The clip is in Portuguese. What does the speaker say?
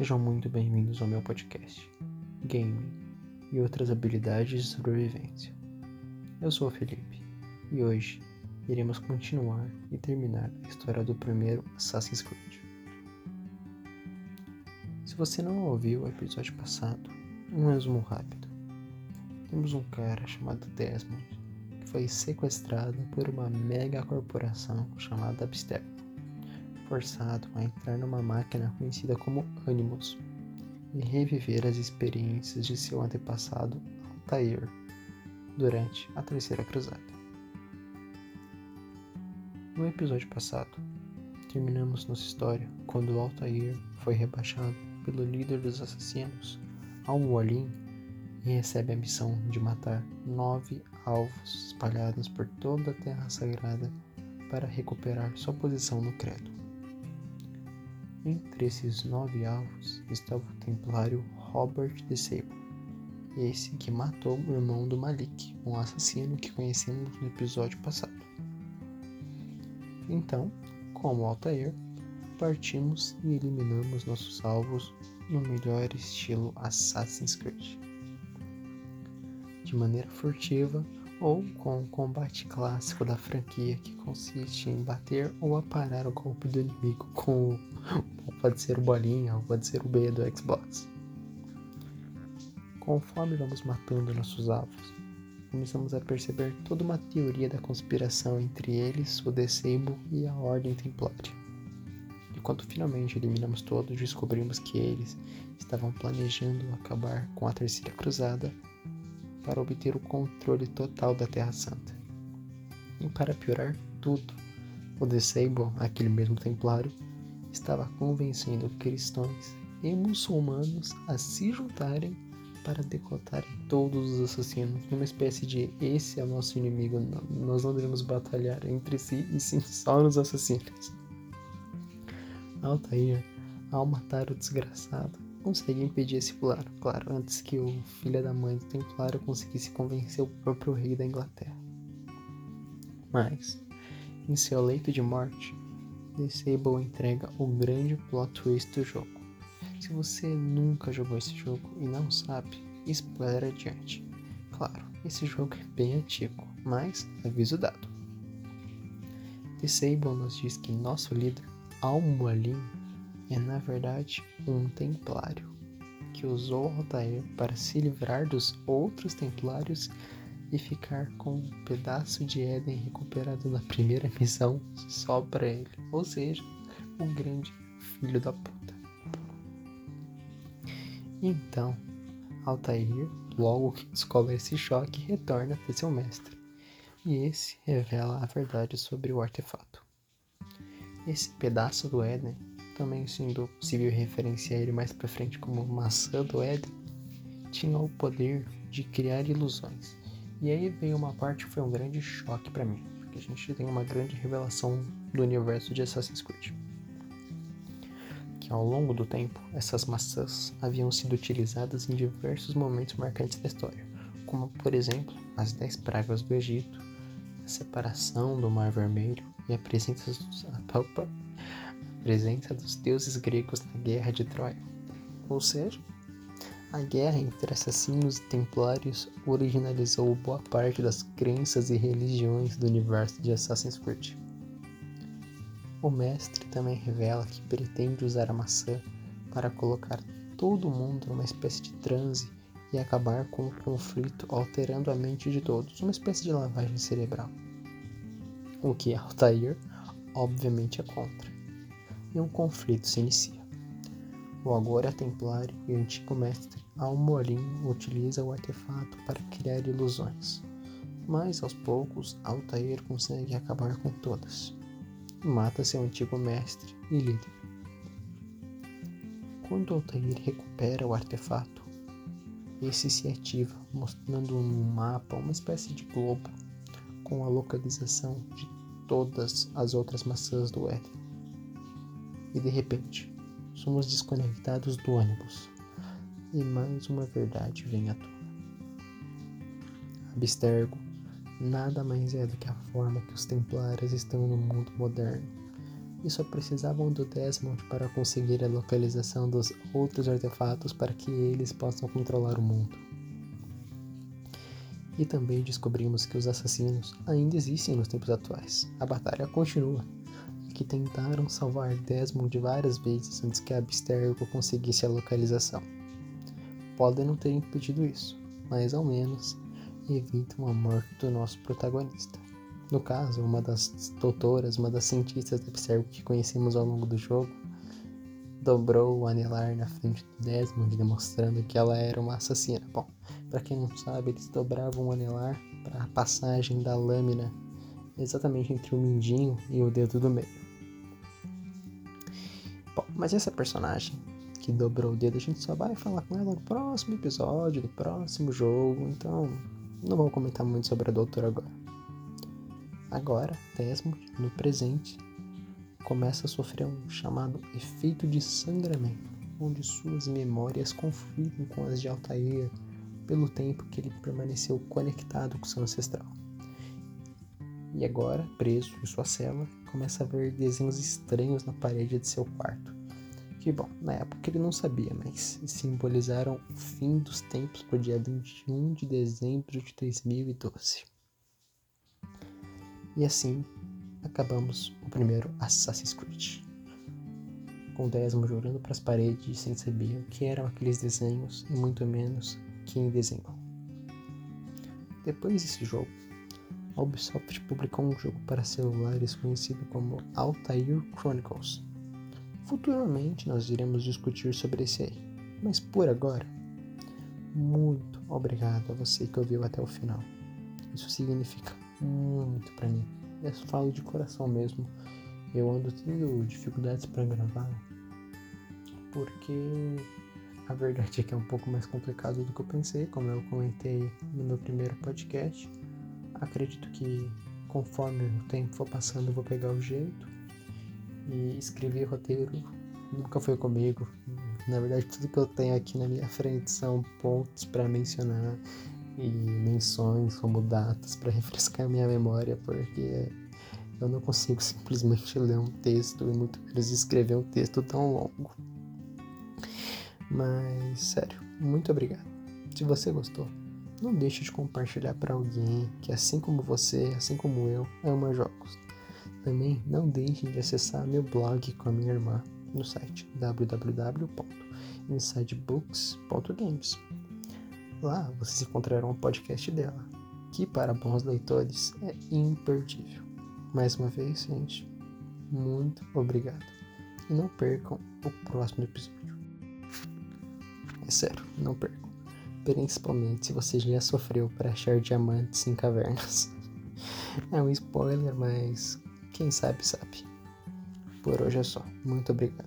Sejam muito bem-vindos ao meu podcast, Gaming e outras habilidades de sobrevivência. Eu sou o Felipe e hoje iremos continuar e terminar a história do primeiro Assassin's Creed. Se você não ouviu o episódio passado, um resumo rápido. Temos um cara chamado Desmond que foi sequestrado por uma mega corporação chamada Abstergo forçado a entrar numa máquina conhecida como Animus e reviver as experiências de seu antepassado Altair durante a Terceira Cruzada. No episódio passado, terminamos nossa história quando Altair foi rebaixado pelo líder dos assassinos, Al-Mualim, e recebe a missão de matar nove alvos espalhados por toda a Terra Sagrada para recuperar sua posição no credo. Entre esses nove alvos estava o templário Robert de Sable, esse que matou o irmão do Malik, um assassino que conhecemos no episódio passado. Então, como Altair, partimos e eliminamos nossos alvos no melhor estilo Assassin's Creed. De maneira furtiva, ou com o combate clássico da franquia que consiste em bater ou aparar o golpe do inimigo com o, pode ser o bolinha ou pode ser o B do Xbox. Conforme vamos matando nossos alvos, começamos a perceber toda uma teoria da conspiração entre eles, o Decebo e a Ordem Templária. E quando finalmente eliminamos todos, descobrimos que eles estavam planejando acabar com a Terceira Cruzada para obter o controle total da Terra Santa. E para piorar tudo, o Disable, aquele mesmo templário, estava convencendo cristãos e muçulmanos a se juntarem para decotarem todos os assassinos, numa espécie de esse é o nosso inimigo, nós não devemos batalhar entre si e sim só nos assassinos. Altair, ao matar o desgraçado, consegue impedir esse plano, claro, antes que o filho da mãe do Templário conseguisse convencer o próprio rei da Inglaterra. Mas, em seu leito de morte, Disable entrega o grande plot twist do jogo. Se você nunca jogou esse jogo e não sabe, spoiler adiante. Claro, esse jogo é bem antigo, mas aviso dado. Disable nos diz que nosso líder, Al-Mualim, é na verdade um templário que usou Altair para se livrar dos outros templários e ficar com um pedaço de Éden recuperado na primeira missão só para ele, ou seja, um grande filho da puta. Então, Altair, logo que descobre esse choque, retorna até seu mestre, e esse revela a verdade sobre o artefato. Esse pedaço do Éden também sendo possível referenciar ele mais para frente como maçã do Éden, tinha o poder de criar ilusões. E aí veio uma parte que foi um grande choque para mim, porque a gente tem uma grande revelação do universo de Assassin's Creed. Que ao longo do tempo, essas maçãs haviam sido utilizadas em diversos momentos marcantes da história, como por exemplo as Dez Pragas do Egito, a separação do Mar Vermelho e a presença dos. Opa, presença dos deuses gregos na Guerra de Troia. Ou seja, a guerra entre assassinos e templários originalizou boa parte das crenças e religiões do universo de Assassin's Creed. O mestre também revela que pretende usar a maçã para colocar todo mundo numa espécie de transe e acabar com o conflito alterando a mente de todos, uma espécie de lavagem cerebral. O que Altair obviamente é contra e um conflito se inicia. O agora templário e antigo mestre Almorim utiliza o artefato para criar ilusões, mas aos poucos Altair consegue acabar com todas. Mata seu antigo mestre e líder. Quando Altair recupera o artefato, esse se ativa, mostrando no mapa uma espécie de globo com a localização de todas as outras maçãs do Éden e de repente somos desconectados do ônibus e mais uma verdade vem à tona. Abstergo nada mais é do que a forma que os templários estão no mundo moderno, e só precisavam do Desmond para conseguir a localização dos outros artefatos para que eles possam controlar o mundo. E também descobrimos que os assassinos ainda existem nos tempos atuais. A batalha continua. Que tentaram salvar Desmond várias vezes antes que a Abstergo conseguisse a localização. Podem não ter impedido isso, mas ao menos evitam a morte do nosso protagonista. No caso, uma das doutoras, uma das cientistas da Psergo que conhecemos ao longo do jogo, dobrou o anelar na frente do Desmond, demonstrando que ela era uma assassina. Bom, para quem não sabe, eles dobravam o anelar para a passagem da lâmina exatamente entre o mindinho e o dedo do meio. Mas essa personagem que dobrou o dedo, a gente só vai falar com ela no próximo episódio, no próximo jogo, então não vou comentar muito sobre a doutora agora. Agora, Desmond, no presente, começa a sofrer um chamado efeito de sangramento, onde suas memórias conflitam com as de Altair pelo tempo que ele permaneceu conectado com seu ancestral. E agora, preso em sua cela, começa a ver desenhos estranhos na parede de seu quarto. Que bom, na época ele não sabia, mas simbolizaram o fim dos tempos para o dia 21 de dezembro de 2012. E assim acabamos o primeiro Assassin's Creed. Com Desmond olhando para as paredes sem saber o que eram aqueles desenhos e muito menos quem desenhou. Depois desse jogo, a Ubisoft publicou um jogo para celulares conhecido como Altair Chronicles. Futuramente nós iremos discutir sobre esse aí, mas por agora, muito obrigado a você que ouviu até o final. Isso significa muito para mim. Eu falo de coração mesmo. Eu ando tendo dificuldades para gravar porque a verdade é que é um pouco mais complicado do que eu pensei, como eu comentei no meu primeiro podcast. Acredito que conforme o tempo for passando eu vou pegar o jeito e escrever roteiro nunca foi comigo. Na verdade, tudo que eu tenho aqui na minha frente são pontos para mencionar e menções como datas para refrescar minha memória, porque eu não consigo simplesmente ler um texto e muito menos escrever um texto tão longo. Mas, sério, muito obrigado. Se você gostou, não deixe de compartilhar para alguém que, assim como você, assim como eu, ama jogos. Também não deixem de acessar meu blog com a minha irmã no site www.insidebooks.games. Lá vocês encontrarão o podcast dela, que para bons leitores é imperdível. Mais uma vez, gente, muito obrigado. E não percam o próximo episódio. É sério, não percam. Principalmente se você já sofreu para achar diamantes em cavernas. É um spoiler, mas quem sabe, sabe. Por hoje é só. Muito obrigado.